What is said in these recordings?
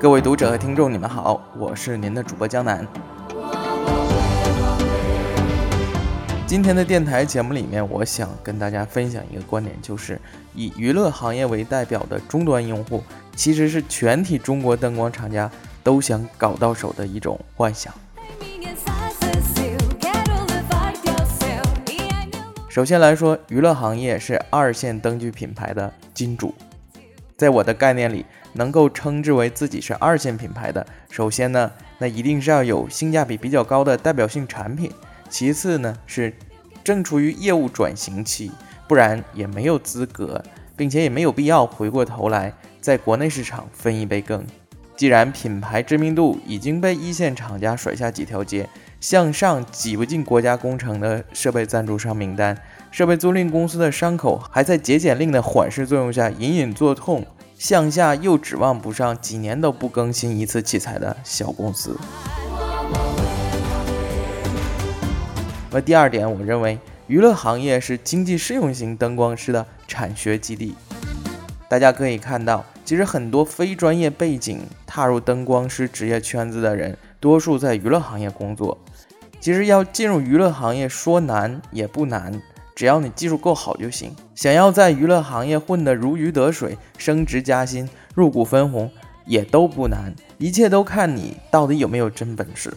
各位读者和听众，你们好，我是您的主播江南。今天的电台节目里面，我想跟大家分享一个观点，就是以娱乐行业为代表的终端用户，其实是全体中国灯光厂家都想搞到手的一种幻想。首先来说，娱乐行业是二线灯具品牌的金主，在我的概念里。能够称之为自己是二线品牌的，首先呢，那一定是要有性价比比较高的代表性产品；其次呢，是正处于业务转型期，不然也没有资格，并且也没有必要回过头来在国内市场分一杯羹。既然品牌知名度已经被一线厂家甩下几条街，向上挤不进国家工程的设备赞助商名单，设备租赁公司的伤口还在节俭令的缓释作用下隐隐作痛。向下又指望不上几年都不更新一次器材的小公司。那第二点，我认为娱乐行业是经济适用型灯光师的产学基地。大家可以看到，其实很多非专业背景踏入灯光师职业圈子的人，多数在娱乐行业工作。其实要进入娱乐行业，说难也不难。只要你技术够好就行，想要在娱乐行业混得如鱼得水、升职加薪、入股分红，也都不难。一切都看你到底有没有真本事。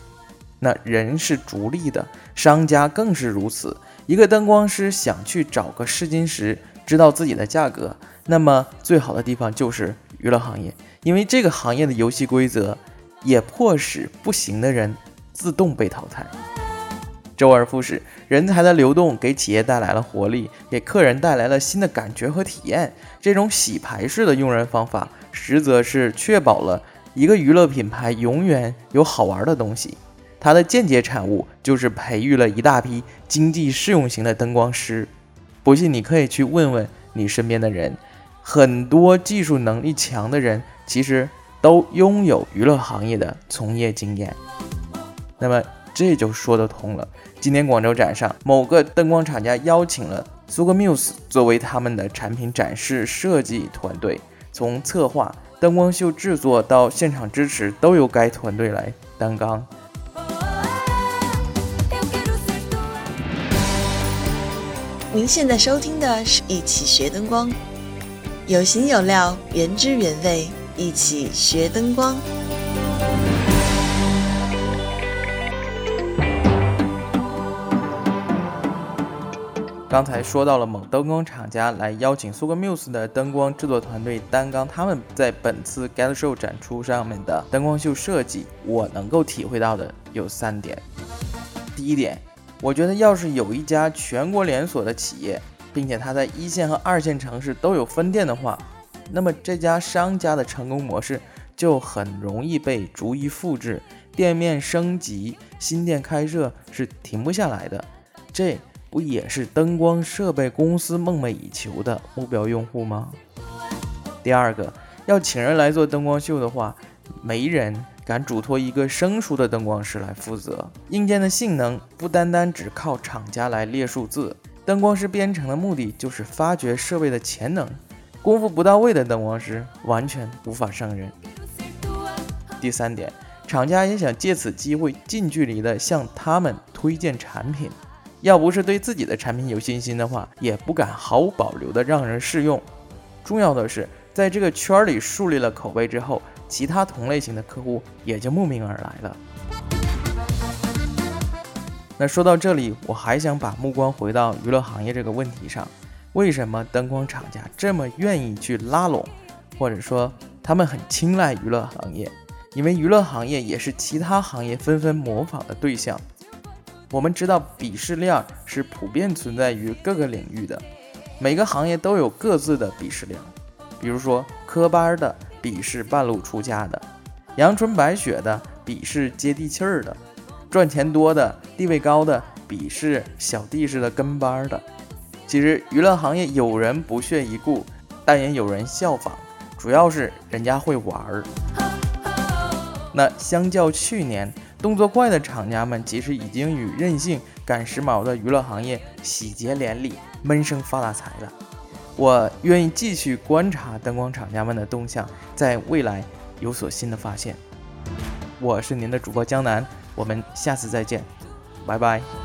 那人是逐利的，商家更是如此。一个灯光师想去找个试金石，知道自己的价格，那么最好的地方就是娱乐行业，因为这个行业的游戏规则也迫使不行的人自动被淘汰。周而复始，人才的流动给企业带来了活力，给客人带来了新的感觉和体验。这种洗牌式的用人方法，实则是确保了一个娱乐品牌永远有好玩的东西。它的间接产物就是培育了一大批经济适用型的灯光师。不信，你可以去问问你身边的人，很多技术能力强的人，其实都拥有娱乐行业的从业经验。那么。这就说得通了。今年广州展上，某个灯光厂家邀请了苏格 Muse 作为他们的产品展示设计团队，从策划、灯光秀制作到现场支持，都由该团队来担纲。您现在收听的是一起学灯光，有形有料，原汁原味，一起学灯光。刚才说到了某灯光厂家来邀请苏格 Muse 的灯光制作团队担纲他们在本次 Get Show 展出上面的灯光秀设计，我能够体会到的有三点。第一点，我觉得要是有一家全国连锁的企业，并且它在一线和二线城市都有分店的话，那么这家商家的成功模式就很容易被逐一复制，店面升级、新店开设是停不下来的。这。不也是灯光设备公司梦寐以求的目标用户吗？第二个，要请人来做灯光秀的话，没人敢嘱托一个生疏的灯光师来负责。硬件的性能不单单只靠厂家来列数字，灯光师编程的目的就是发掘设备的潜能，功夫不到位的灯光师完全无法胜任。第三点，厂家也想借此机会近距离的向他们推荐产品。要不是对自己的产品有信心的话，也不敢毫无保留的让人试用。重要的是，在这个圈里树立了口碑之后，其他同类型的客户也就慕名而来了。那说到这里，我还想把目光回到娱乐行业这个问题上：为什么灯光厂家这么愿意去拉拢，或者说他们很青睐娱乐行业？因为娱乐行业也是其他行业纷纷模仿的对象。我们知道鄙视链是普遍存在于各个领域的，每个行业都有各自的鄙视链。比如说科班的鄙视半路出家的，阳春白雪的鄙视接地气儿的，赚钱多的地位高的鄙视小弟似的跟班的。其实娱乐行业有人不屑一顾，但也有人效仿，主要是人家会玩儿。那相较去年。动作快的厂家们其实已经与任性赶时髦的娱乐行业喜结连理，闷声发大财了。我愿意继续观察灯光厂家们的动向，在未来有所新的发现。我是您的主播江南，我们下次再见，拜拜。